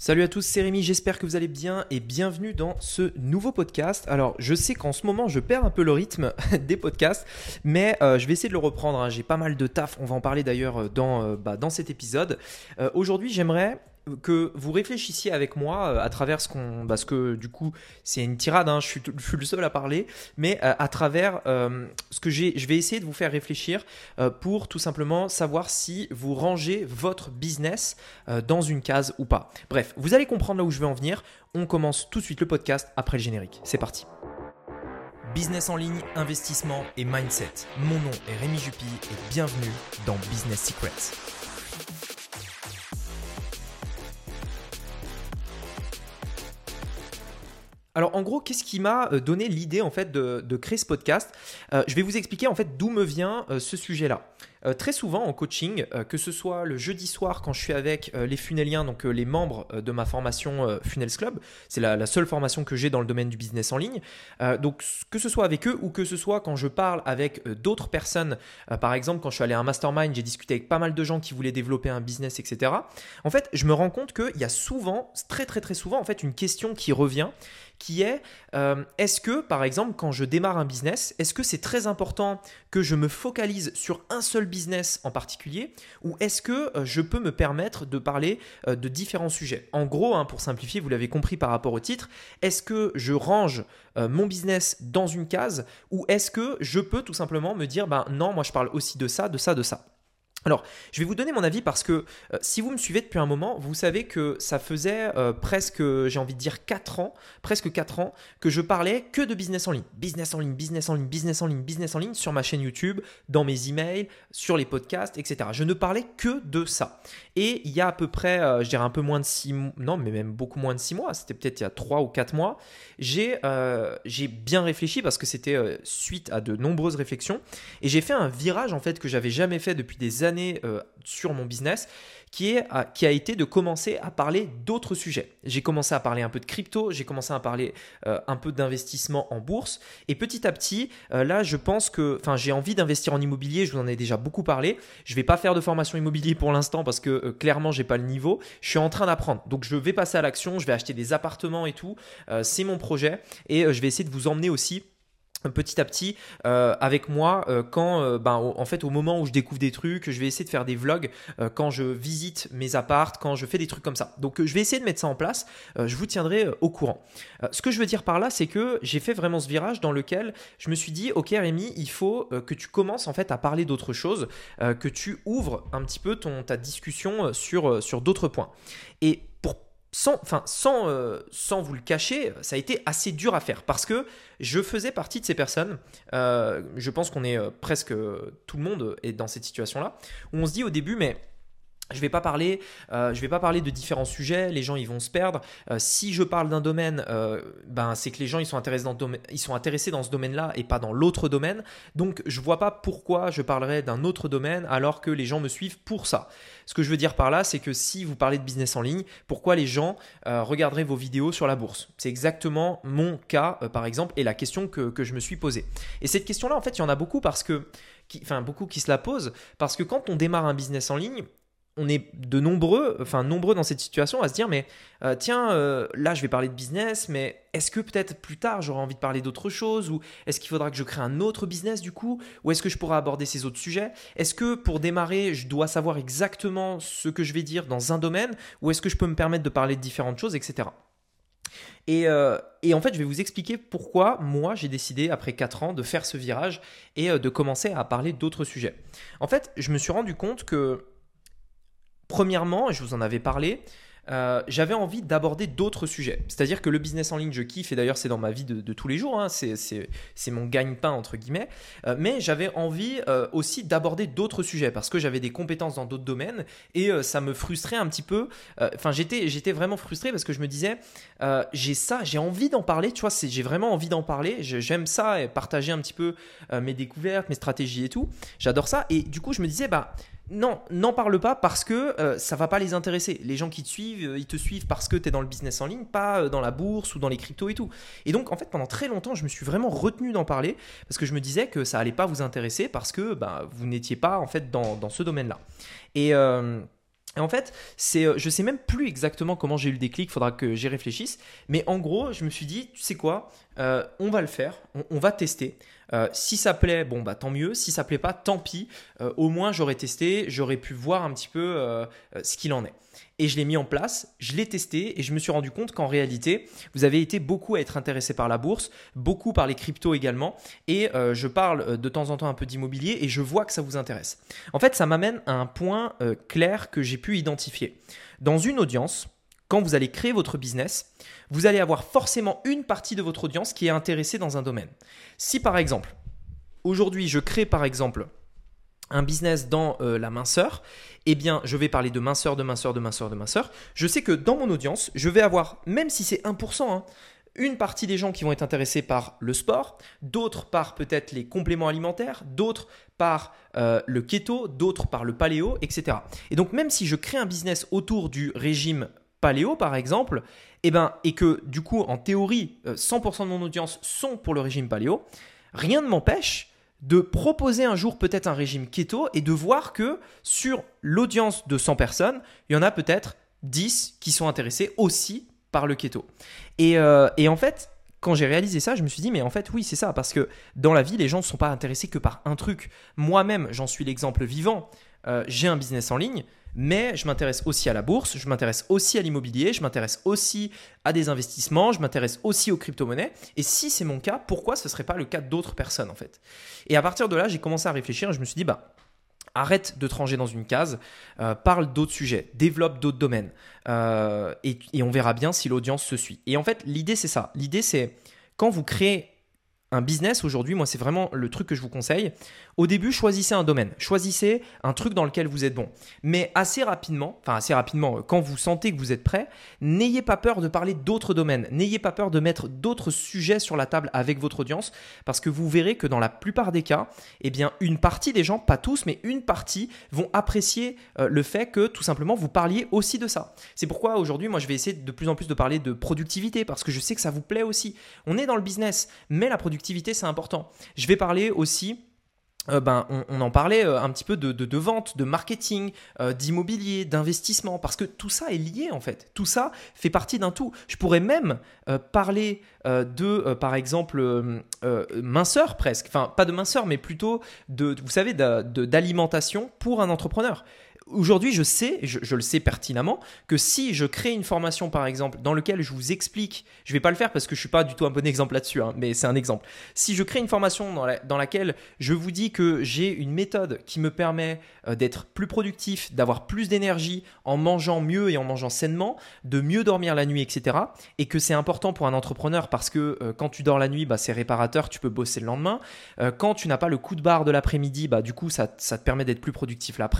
Salut à tous, c'est Rémi, j'espère que vous allez bien et bienvenue dans ce nouveau podcast. Alors je sais qu'en ce moment je perds un peu le rythme des podcasts, mais euh, je vais essayer de le reprendre. hein. J'ai pas mal de taf, on va en parler d'ailleurs euh, dans, euh, bah, dans cet épisode. Aujourd'hui j'aimerais que vous réfléchissiez avec moi euh, à travers ce qu'on parce que du coup c'est une tirade hein, je, suis, le seul à parler mais euh, à travers euh, ce que j'ai je vais essayer de vous faire réfléchir pour tout simplement savoir si vous rangez votre business dans une case ou pas bref vous allez comprendre là où je veux en venir on commence tout de suite le podcast après le générique c'est parti Business en ligne, investissement et mindset. Mon nom est Rémi Jupy et bienvenue dans Business Secrets. Alors en gros, qu'est-ce qui m'a euh, donné l'idée en fait de, de créer ce podcast? Euh, Je vais vous expliquer en fait d'où me vient euh, ce sujet-là. Euh, très souvent en coaching, euh, que ce soit le jeudi soir quand je suis avec euh, les funéliens, donc les membres de ma formation Funnels Club, c'est la, seule formation que j'ai dans le domaine du business en ligne. Donc que ce soit avec eux ou que ce soit quand je parle avec d'autres personnes, par exemple quand je suis allé à un mastermind, j'ai discuté avec pas mal de gens qui voulaient développer un business, etc. En fait, je me rends compte qu'il y a souvent, très très très souvent, en fait, une question qui revient qui est euh, est-ce que, par exemple, quand je démarre un business, est-ce que c'est très important que je me focalise sur un seul business en particulier ou est-ce que euh, je peux me permettre de parler euh, de différents sujets? En gros, hein, pour simplifier, vous l'avez compris par rapport au titre, est-ce que je range euh, mon business dans une case ou est-ce que je peux tout simplement me dire ben non, moi je parle aussi de ça, de ça, de ça? Alors, je vais vous donner mon avis parce que euh, si vous me suivez depuis un moment, vous savez que ça faisait euh, presque, j'ai envie de dire 4 ans, presque 4 ans, que je parlais que de business en ligne. Business en ligne, business en ligne, business en ligne, business en ligne sur ma chaîne YouTube, dans mes emails, sur les podcasts, etc. Je ne parlais que de ça. Et il y a à peu près, euh, je dirais un peu moins de 6 mois, non, mais même beaucoup moins de 6 mois, c'était peut-être il y a 3 ou 4 mois, j'ai bien réfléchi parce que c'était suite à de nombreuses réflexions et j'ai fait un virage en fait que j'avais jamais fait depuis des années euh, sur mon business qui, a été de commencer à parler d'autres sujets. J'ai commencé à parler un peu de crypto, j'ai commencé à parler euh, un peu d'investissement en bourse et petit à petit, euh, là je pense que, enfin j'ai envie d'investir en immobilier, je vous en ai déjà beaucoup parlé. Je vais pas faire de formation immobilier pour l'instant parce que clairement j'ai pas le niveau. Je suis en train d'apprendre, donc je vais passer à l'action, je vais acheter des appartements et tout. C'est mon projet et je vais essayer de vous emmener aussi petit à petit euh, avec moi euh, quand euh, ben, en fait au moment où je découvre des trucs je vais essayer de faire des vlogs quand je visite mes appartes quand je fais des trucs comme ça. Donc je vais essayer de mettre ça en place je vous tiendrai au courant. Ce que je veux dire par là c'est que j'ai fait vraiment ce virage dans lequel je me suis dit ok Rémi il faut que tu commences en fait à parler d'autre chose euh, que tu ouvres un petit peu ton ta discussion sur sur d'autres points. Et euh, sans vous le cacher, ça a été assez dur à faire parce que je faisais partie de ces personnes. euh, je pense qu'on est euh, presque tout le monde est dans cette situation-là où on se dit au début, mais je vais pas parler, euh, je vais pas parler de différents sujets. Les gens ils vont se perdre. Euh, si je parle d'un domaine, euh, ben c'est que les gens ils sont intéressés dans, ce domaine-là et pas dans l'autre domaine. Donc je vois pas pourquoi je parlerais d'un autre domaine alors que les gens me suivent pour ça. Ce que je veux dire par là, c'est que si vous parlez de business en ligne, pourquoi les gens euh, regarderaient vos vidéos sur la bourse? C'est exactement mon cas, euh, par exemple, et la question que, que je me suis posée. Et cette question-là, en fait, il y en a beaucoup parce que, enfin, beaucoup qui se la posent, parce que quand on démarre un business en ligne, on est de nombreux, enfin nombreux dans cette situation à se dire mais euh, tiens euh, là je vais parler de business mais est-ce que peut-être plus tard j'aurai envie de parler d'autre chose ou est-ce qu'il faudra que je crée un autre business du coup ou est-ce que je pourrai aborder ces autres sujets? Est-ce que pour démarrer je dois savoir exactement ce que je vais dire dans un domaine ou est-ce que je peux me permettre de parler de différentes choses etc et, euh, et en fait, je vais vous expliquer pourquoi moi j'ai décidé, après 4 ans, de faire ce virage et de commencer à parler d'autres sujets. En fait, je me suis rendu compte que Premièrement, je vous en avais parlé, euh, j'avais envie d'aborder d'autres sujets. C'est-à-dire que le business en ligne, je kiffe, et d'ailleurs c'est dans ma vie de, tous les jours, hein, c'est- mon gagne-pain, entre guillemets, Euh, mais j'avais envie euh, aussi d'aborder d'autres sujets, parce que j'avais des compétences dans d'autres domaines, et ça me frustrait un petit peu, enfin j'étais vraiment frustré, parce que je me disais, j'ai ça, j'ai envie d'en parler, tu vois, j'ai vraiment envie d'en parler, j'aime ça, et partager un petit peu mes découvertes, mes stratégies et tout, j'adore ça, et du coup je me disais, bah non, n'en parle pas parce que euh, ça va pas les intéresser. Les gens qui te suivent, euh, ils te suivent parce que tu es dans le business en ligne, pas euh, dans la bourse ou dans les cryptos et tout. Et donc, en fait, pendant très longtemps, je me suis vraiment retenu d'en parler parce que je me disais que ça allait pas vous intéresser parce que bah, vous n'étiez pas en fait dans, ce domaine-là. Et, euh, Et en fait, c'est, je sais même plus exactement comment j'ai eu le déclic, faudra que j'y réfléchisse. Mais en gros, je me suis dit, tu sais quoi, on va le faire, on, va tester. Euh, si ça plaît, bon bah tant mieux. Si ça plaît pas, tant pis. au moins j'aurais testé, j'aurais pu voir un petit peu ce qu'il en est et je l'ai mis en place, je l'ai testé et je me suis rendu compte qu'en réalité, vous avez été beaucoup à être intéressé par la bourse, beaucoup par les cryptos également, et euh, je parle euh, de temps en temps un peu d'immobilier et je vois que ça vous intéresse. En fait, ça m'amène à un point euh, clair que j'ai pu identifier. Dans une audience, quand vous allez créer votre business, vous allez avoir forcément une partie de votre audience qui est intéressée dans un domaine. Si par exemple, aujourd'hui je crée par exemple un business dans euh, la minceur, eh bien, je vais parler de minceur, de minceur, de minceur, de minceur. Je sais que dans mon audience, je vais avoir, même si c'est 1%, hein, une partie des gens qui vont être intéressés par le sport, d'autres par peut-être les compléments alimentaires, d'autres par euh, le keto, d'autres par le paléo, etc. Et donc, même si je crée un business autour du régime paléo, par exemple, eh ben, et que du coup, en théorie, 100% euh, de mon audience sont pour le régime paléo, rien ne m'empêche de proposer un jour peut-être un régime keto et de voir que sur l'audience de 100 personnes, il y en a peut-être 10 qui sont intéressés aussi par le keto. Euh, et, en fait, quand j'ai réalisé ça, je me suis dit, mais en fait, oui, c'est ça, parce que dans la vie, les gens ne sont pas intéressés que par un truc. Moi-même, j'en suis l'exemple vivant. Euh, j'ai un business en ligne, mais je m'intéresse aussi à la bourse, je m'intéresse aussi à l'immobilier, je m'intéresse aussi à des investissements, je m'intéresse aussi aux crypto-monnaies. Et si c'est mon cas, pourquoi ce ne serait pas le cas d'autres personnes en fait? Et à partir de là, j'ai commencé à réfléchir et je me suis dit, bah, arrête de te ranger dans une case, euh, parle d'autres sujets, développe d'autres domaines, euh, et, on verra bien si l'audience se suit. Et en fait, l'idée c'est ça. L'idée c'est quand vous créez un business aujourd'hui, moi c'est vraiment le truc que je vous conseille. Au début, choisissez un domaine, choisissez un truc dans lequel vous êtes bon. Mais assez rapidement, assez rapidement, quand vous sentez que vous êtes prêt, n'ayez pas peur de parler d'autres domaines, n'ayez pas peur de mettre d'autres sujets sur la table avec votre audience, parce que vous verrez que dans la plupart des cas, eh bien une partie des gens, pas tous, mais une partie vont apprécier euh, le fait que tout simplement vous parliez aussi de ça. C'est pourquoi aujourd'hui, moi je vais essayer de plus en plus de parler de productivité, parce que je sais que ça vous plaît aussi. On est dans le business, mais la productivité c'est important. Je vais parler aussi euh, ben, on, en parlait euh, un petit peu de, vente, de marketing, euh, d'immobilier, d'investissement, parce que tout ça est lié en fait. Tout ça fait partie d'un tout. Je pourrais même parler de, par exemple, minceur presque, enfin pas de minceur, mais plutôt de, vous savez, d'alimentation pour un entrepreneur aujourd'hui, je sais, je, le sais pertinemment, que si je crée une formation, par exemple, dans laquelle je vous explique, je vais pas le faire parce que je suis pas du tout un bon exemple là-dessus, hein, mais c'est un exemple. Si je crée une formation dans, laquelle je vous dis que j'ai une méthode qui me permet euh, d'être plus productif, d'avoir plus d'énergie en mangeant mieux et en mangeant sainement, de mieux dormir la nuit, etc., et que c'est important pour un entrepreneur parce que euh, quand tu dors la nuit, bah, c'est réparateur, tu peux bosser le lendemain. Euh, quand tu n'as pas le coup de barre de l'après-midi, bah, du coup, ça, ça te permet d'être plus productif l'après-midi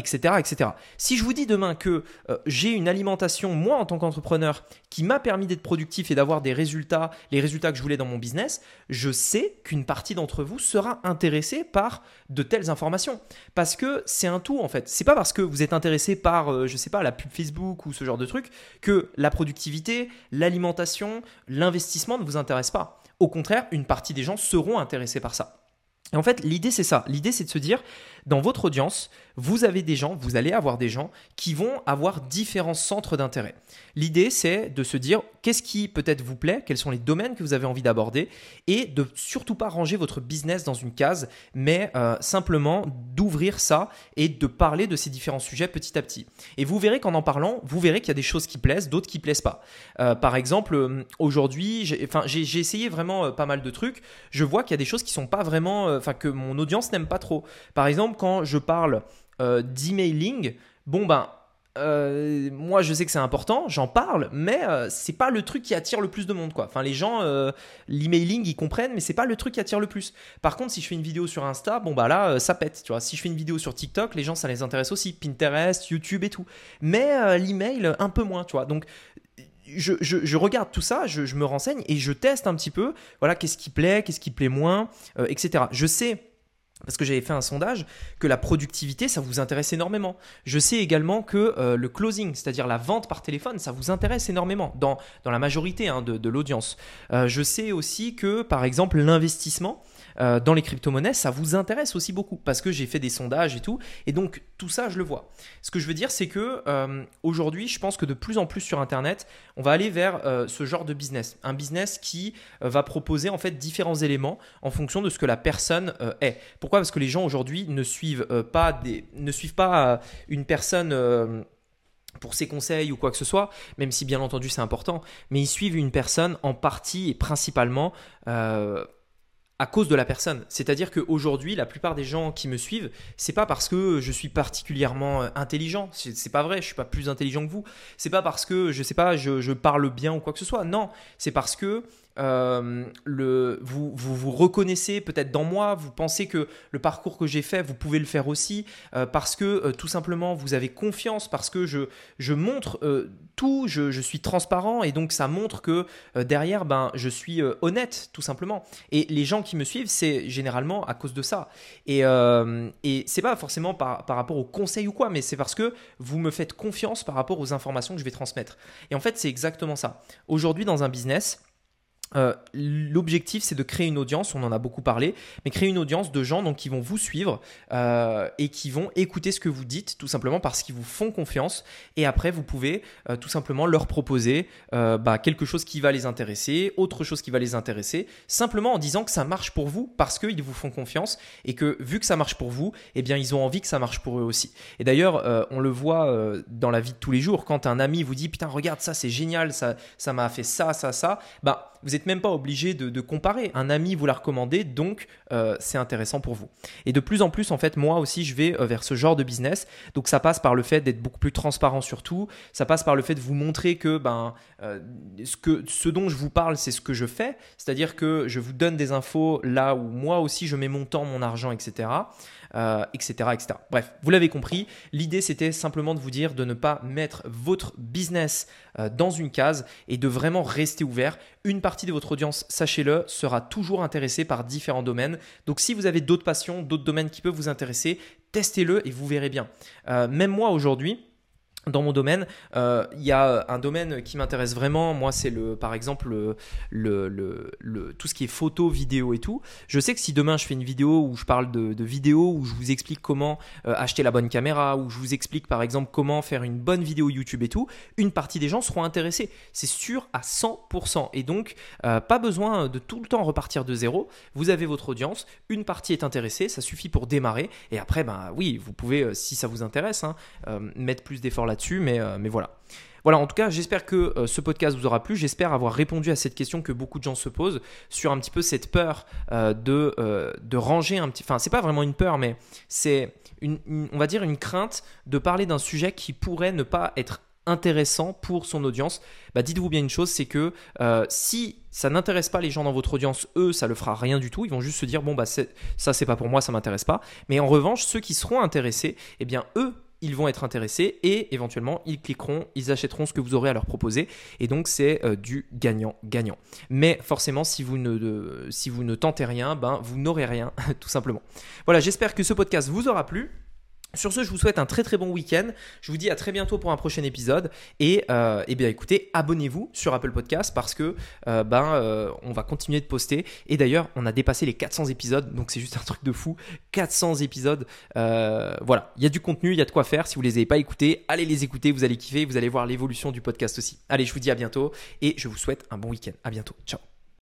etc., etc. Si je vous dis demain que euh, j'ai une alimentation, moi en tant qu'entrepreneur, qui m'a permis d'être productif et d'avoir des résultats, les résultats que je voulais dans mon business, je sais qu'une partie d'entre vous sera intéressée par de telles informations. Parce que c'est un tout en fait. C'est pas parce que vous êtes intéressé par, euh, je sais pas, la pub Facebook ou ce genre de truc que la productivité, l'alimentation, l'investissement ne vous intéressent pas. Au contraire, une partie des gens seront intéressés par ça. Et en fait, l'idée, c'est ça. L'idée, c'est de se dire, dans votre audience, vous avez des gens, vous allez avoir des gens qui vont avoir différents centres d'intérêt. L'idée, c'est de se dire qu'est-ce qui peut-être vous plaît, quels sont les domaines que vous avez envie d'aborder, et de surtout pas ranger votre business dans une case, mais euh, simplement d'ouvrir ça et de parler de ces différents sujets petit à petit. Et vous verrez qu'en en parlant, vous verrez qu'il y a des choses qui plaisent, d'autres qui plaisent pas. Euh, par exemple, euh, aujourd'hui, j'ai essayé vraiment pas mal de trucs. Je vois qu'il y a des choses qui sont pas vraiment, enfin que mon audience n'aime pas trop. Par exemple, quand je parle euh, d'emailing, bon ben euh, moi je sais que c'est important, j'en parle, mais euh, c'est pas le truc qui attire le plus de monde quoi. Enfin les gens, l'emailing ils comprennent, mais c'est pas le truc qui attire le plus. Par contre si je fais une vidéo sur Insta, bon bah là ça pète, tu vois. Si je fais une vidéo sur TikTok, les gens ça les intéresse aussi, Pinterest, YouTube et tout. Mais l'email un peu moins, tu vois. Donc je, regarde tout ça, je, me renseigne et je teste un petit peu, voilà, qu'est-ce qui plaît, qu'est-ce qui plaît moins, etc. Je sais parce que j'avais fait un sondage, que la productivité, ça vous intéresse énormément. Je sais également que euh, le closing, c'est-à-dire la vente par téléphone, ça vous intéresse énormément dans, dans la majorité hein, de, l'audience. Euh, je sais aussi que, par exemple, l'investissement, euh, dans les crypto-monnaies, ça vous intéresse aussi beaucoup parce que j'ai fait des sondages et tout. Et donc, tout ça, je le vois. Ce que je veux dire, c'est que euh, aujourd'hui, je pense que de plus en plus sur Internet, on va aller vers ce genre de business. Un business qui va proposer en fait différents éléments en fonction de ce que la personne est. Pourquoi? Parce que les gens aujourd'hui ne suivent pas, des, ne suivent pas une personne pour ses conseils ou quoi que ce soit, même si bien entendu c'est important, mais ils suivent une personne en partie et principalement euh, à cause de la personne. C'est-à-dire qu'aujourd'hui, la plupart des gens qui me suivent, c'est pas parce que je suis particulièrement euh, intelligent, c'est pas vrai, je suis pas plus intelligent que vous. C'est pas parce que je sais pas, je parle bien ou quoi que ce soit. Non, c'est parce que euh, vous, vous, reconnaissez peut-être dans moi, vous pensez que le parcours que j'ai fait, vous pouvez le faire aussi, euh, parce que euh, tout simplement vous avez confiance, parce que je, je montre tout, je, je, suis transparent, et donc ça montre que derrière, ben, je suis honnête, tout simplement. Et les gens qui me suivent, c'est généralement à cause de ça. Et, et c'est pas forcément par, par rapport aux conseils ou quoi, mais c'est parce que vous me faites confiance par rapport aux informations que je vais transmettre. Et en fait, c'est exactement ça. Aujourd'hui, dans un business, euh, l'objectif, c'est de créer une audience, on en a beaucoup parlé, mais créer une audience de gens donc, qui vont vous suivre euh, et qui vont écouter ce que vous dites, tout simplement parce qu'ils vous font confiance. Et après, vous pouvez euh, tout simplement leur proposer bah, quelque chose qui va les intéresser, autre chose qui va les intéresser, simplement en disant que ça marche pour vous parce qu'ils vous font confiance et que vu que ça marche pour vous, eh bien, ils ont envie que ça marche pour eux aussi. Et d'ailleurs, on le voit dans la vie de tous les jours, quand un ami vous dit Putain, regarde ça, c'est génial, ça m'a fait ça, ça, ça, bah, vous n'êtes même pas obligé de, comparer. Un ami vous l'a recommandé, donc euh, c'est intéressant pour vous. Et de plus en plus, en fait, moi aussi, je vais euh, vers ce genre de business. Donc ça passe par le fait d'être beaucoup plus transparent sur tout. Ça passe par le fait de vous montrer que, ben, euh, ce, que ce dont je vous parle, c'est ce que je fais. C'est-à-dire que je vous donne des infos là où moi aussi je mets mon temps, mon argent, etc etc., euh, etc. Bref, vous l'avez compris, l'idée c'était simplement de vous dire de ne pas mettre votre business euh, dans une case et de vraiment rester ouvert. Une partie de votre audience, sachez-le, sera toujours intéressée par différents domaines. Donc si vous avez d'autres passions, d'autres domaines qui peuvent vous intéresser, testez-le et vous verrez bien. Euh, même moi aujourd'hui, dans mon domaine, euh, il y a un domaine qui m'intéresse vraiment. Moi, c'est le, par exemple, le, le, tout ce qui est photo, vidéo et tout. Je sais que si demain je fais une vidéo où je parle de, de vidéo, où je vous explique comment euh, acheter la bonne caméra, où je vous explique par exemple comment faire une bonne vidéo YouTube et tout, une partie des gens seront intéressés. C'est sûr à 100%. Et donc, euh, pas besoin de tout le temps repartir de zéro. Vous avez votre audience, une partie est intéressée, ça suffit pour démarrer. Et après, ben oui, vous pouvez, si ça vous intéresse, hein, mettre plus d'efforts là-dessus, mais, euh, mais voilà. Voilà, en tout cas, j'espère que euh, ce podcast vous aura plu. J'espère avoir répondu à cette question que beaucoup de gens se posent sur un petit peu cette peur euh, de, de ranger un petit. Enfin, c'est pas vraiment une peur, mais c'est une, on va dire une crainte de parler d'un sujet qui pourrait ne pas être intéressant pour son audience. Bah, dites-vous bien une chose, c'est que si ça n'intéresse pas les gens dans votre audience, eux, ça le fera rien du tout. Ils vont juste se dire bon bah ça c'est pas pour moi, ça m'intéresse pas. Mais en revanche, ceux qui seront intéressés, eh bien eux ils vont être intéressés et éventuellement ils cliqueront, ils achèteront ce que vous aurez à leur proposer et donc c'est euh, du gagnant-gagnant. Mais forcément si vous ne, si vous ne tentez rien, ben, vous n'aurez rien tout simplement. Voilà, j'espère que ce podcast vous aura plu. Sur ce, je vous souhaite un très très bon week-end. Je vous dis à très bientôt pour un prochain épisode. Et, euh, eh bien écoutez, abonnez-vous sur Apple Podcast parce que euh, ben euh, on va continuer de poster. Et d'ailleurs, on a dépassé les 400 épisodes, donc c'est juste un truc de fou. 400 épisodes. voilà, il y a du contenu, il y a de quoi faire. Si vous les avez pas écoutés, allez les écouter, vous allez kiffer, vous allez voir l'évolution du podcast aussi. Allez, je vous dis à bientôt et je vous souhaite un bon week-end. À bientôt. Ciao.